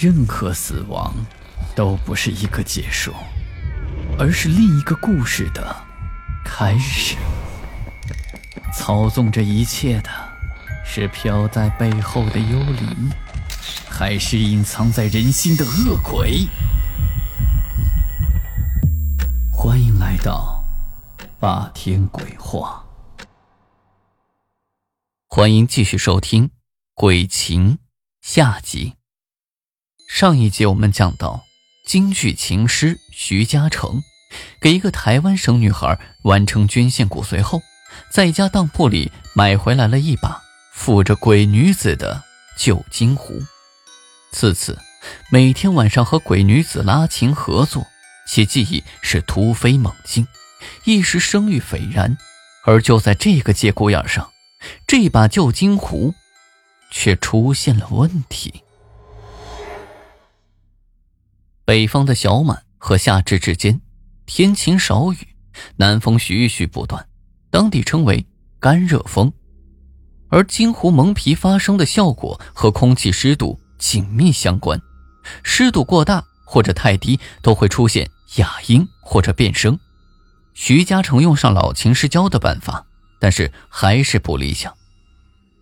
任何死亡都不是一个结束，而是另一个故事的开始。操纵这一切的是飘在背后的幽灵，还是隐藏在人心的恶鬼？欢迎来到霸天鬼话。欢迎继续收听《鬼情》下集。上一集我们讲到，京剧情师徐嘉诚给一个台湾省女孩完成捐献骨髓后，在一家当铺里买回来了一把附着鬼女子的旧金壶。自此，每天晚上和鬼女子拉琴合作，其技艺是突飞猛进，一时声誉斐然。而就在这个节骨眼上，这把旧金壶却出现了问题。北方的小满和夏至之间，天晴少雨，南风徐徐不断，当地称为干热风。而金湖蒙皮发生的效果和空气湿度紧密相关，湿度过大或者太低都会出现哑音或者变声。徐嘉诚用上老秦师教的办法，但是还是不理想。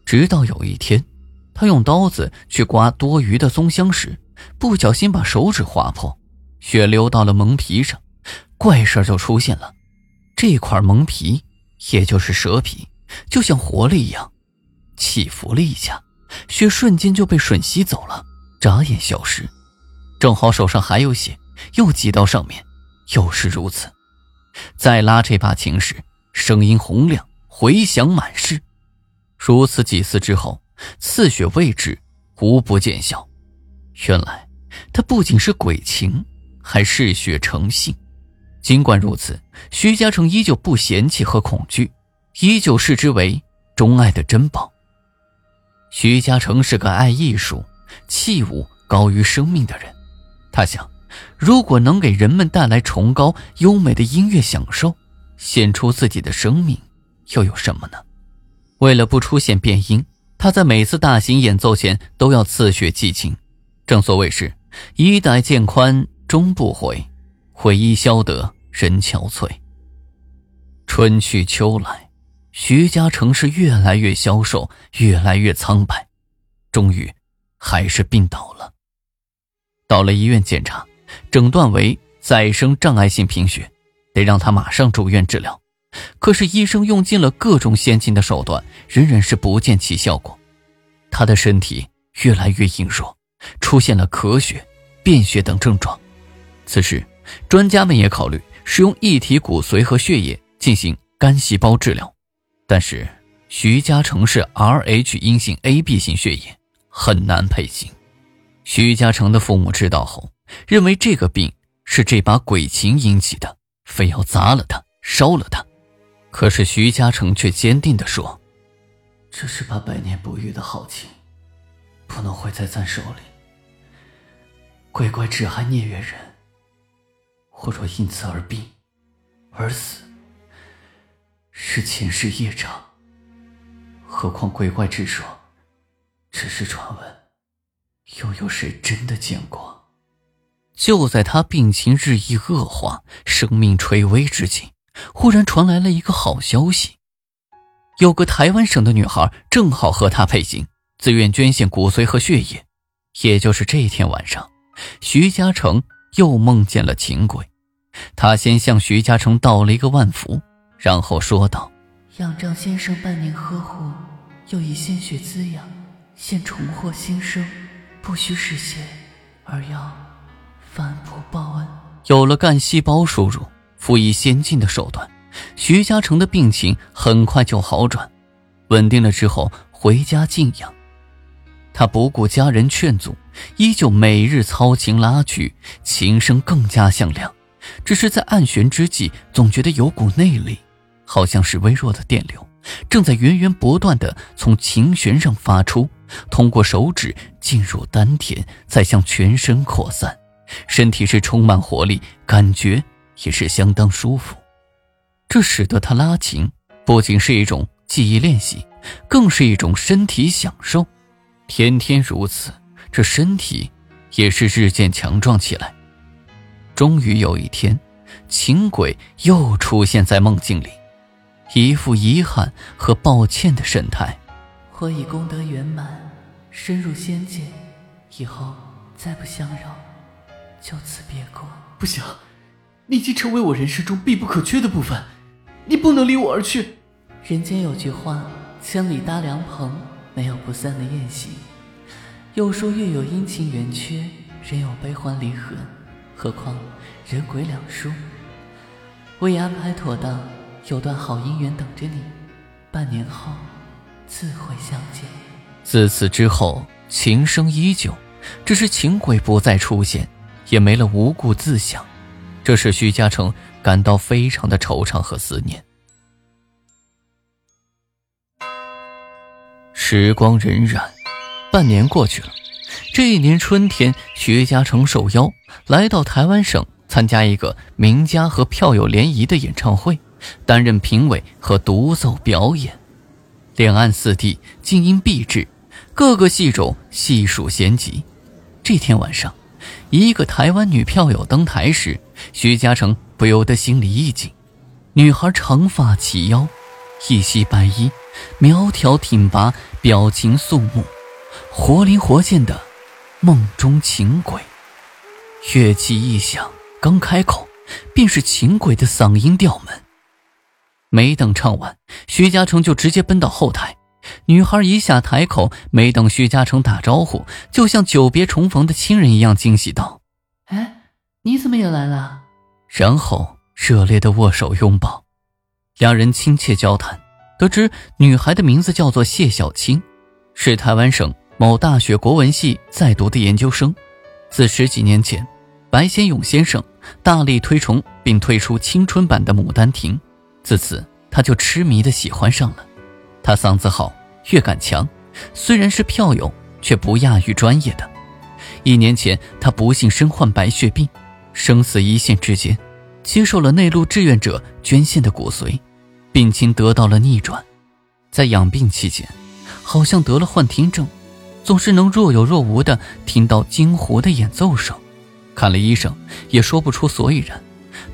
直到有一天，他用刀子去刮多余的松香时。不小心把手指划破，血流到了蒙皮上，怪事就出现了。这块蒙皮，也就是蛇皮，就像活了一样，起伏了一下，血瞬间就被吮吸走了，眨眼消失。正好手上还有血，又挤到上面，又是如此。再拉这把琴时，声音洪亮，回响满室。如此几次之后，刺血位置，无不见效。原来，他不仅是鬼情，还嗜血成性。尽管如此，徐嘉诚依旧不嫌弃和恐惧，依旧视之为钟爱的珍宝。徐嘉诚是个爱艺术、器物高于生命的人。他想，如果能给人们带来崇高优美的音乐享受，献出自己的生命，又有什么呢？为了不出现变音，他在每次大型演奏前都要刺血祭琴。正所谓是，衣带渐宽终不悔，悔衣消得人憔悴。春去秋来，徐嘉诚是越来越消瘦，越来越苍白，终于还是病倒了。到了医院检查，诊断为再生障碍性贫血，得让他马上住院治疗。可是医生用尽了各种先进的手段，仍然是不见其效果。他的身体越来越硬弱。出现了咳血、便血等症状。此时，专家们也考虑使用异体骨髓和血液进行干细胞治疗，但是徐嘉诚是 Rh 阴性 AB 型血液，很难配型。徐嘉诚的父母知道后，认为这个病是这把鬼琴引起的，非要砸了它、烧了它。可是徐嘉诚却坚定地说：“这是把百年不遇的好琴，不能毁在咱手里。”鬼怪只害孽缘人，我若因此而病而死，是前世业障。何况鬼怪之说只是传闻，又有谁真的见过？就在他病情日益恶化、生命垂危之际，忽然传来了一个好消息：有个台湾省的女孩正好和他配型，自愿捐献骨髓和血液。也就是这天晚上。徐嘉诚又梦见了秦鬼，他先向徐嘉诚道了一个万福，然后说道：“仰仗先生半年呵护，又以鲜血滋养，现重获新生，不需使血，而要反哺报恩。”有了干细胞输入，辅以先进的手段，徐嘉诚的病情很快就好转，稳定了之后回家静养。他不顾家人劝阻，依旧每日操琴拉曲，琴声更加响亮。只是在按弦之际，总觉得有股内力，好像是微弱的电流，正在源源不断的从琴弦上发出，通过手指进入丹田，再向全身扩散。身体是充满活力，感觉也是相当舒服。这使得他拉琴不仅是一种记忆练习，更是一种身体享受。天天如此，这身体也是日渐强壮起来。终于有一天，秦鬼又出现在梦境里，一副遗憾和抱歉的神态。我已功德圆满，深入仙界，以后再不相扰，就此别过。不行，你已经成为我人生中必不可缺的部分，你不能离我而去。人间有句话：千里搭凉棚，没有不散的宴席。又说月有阴晴圆缺，人有悲欢离合，何况人鬼两疏？我已安排妥当，有段好姻缘等着你，半年后自会相见。自此之后，情声依旧，只是情鬼不再出现，也没了无故自响，这使徐嘉诚感到非常的惆怅和思念。时光荏苒。半年过去了，这一年春天，徐嘉诚受邀来到台湾省参加一个名家和票友联谊的演唱会，担任评委和独奏表演。两岸四地精英毕至，各个戏种细数闲集。这天晚上，一个台湾女票友登台时，徐嘉诚不由得心里一紧。女孩长发齐腰，一袭白衣，苗条挺拔，表情肃穆。活灵活现的梦中情鬼，乐器一响，刚开口，便是情鬼的嗓音调门。没等唱完，徐嘉诚就直接奔到后台。女孩一下台口，没等徐嘉诚打招呼，就像久别重逢的亲人一样惊喜道：“哎，你怎么也来了？”然后热烈的握手拥抱，两人亲切交谈，得知女孩的名字叫做谢小青，是台湾省。某大学国文系在读的研究生，自十几年前，白先勇先生大力推崇并推出青春版的《牡丹亭》，自此他就痴迷的喜欢上了。他嗓子好，乐感强，虽然是票友，却不亚于专业的。一年前，他不幸身患白血病，生死一线之间，接受了内陆志愿者捐献的骨髓，病情得到了逆转。在养病期间，好像得了幻听症。总是能若有若无的听到金湖的演奏声，看了医生也说不出所以然。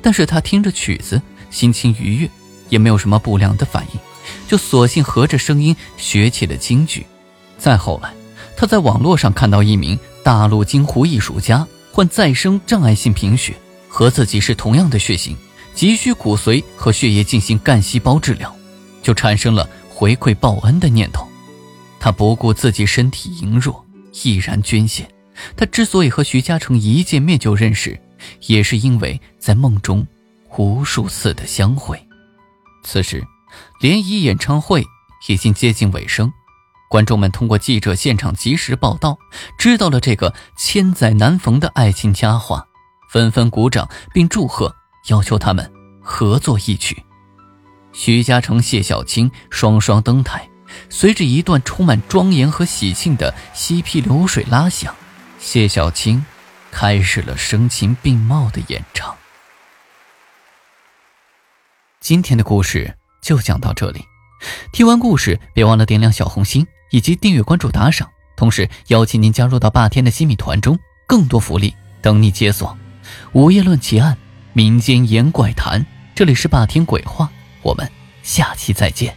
但是他听着曲子，心情愉悦，也没有什么不良的反应，就索性合着声音学起了京剧。再后来，他在网络上看到一名大陆京湖艺术家患再生障碍性贫血，和自己是同样的血型，急需骨髓和血液进行干细胞治疗，就产生了回馈报恩的念头。他不顾自己身体羸弱，毅然捐献。他之所以和徐嘉诚一见面就认识，也是因为在梦中无数次的相会。此时，联谊演唱会已经接近尾声，观众们通过记者现场及时报道，知道了这个千载难逢的爱情佳话，纷纷鼓掌并祝贺，要求他们合作一曲。徐嘉诚、谢小青双双登台。随着一段充满庄严和喜庆的嬉皮流水拉响，谢小青开始了声情并茂的演唱。今天的故事就讲到这里，听完故事别忘了点亮小红心以及订阅关注打赏，同时邀请您加入到霸天的新米团中，更多福利等你解锁。午夜论奇案，民间言怪谈，这里是霸天鬼话，我们下期再见。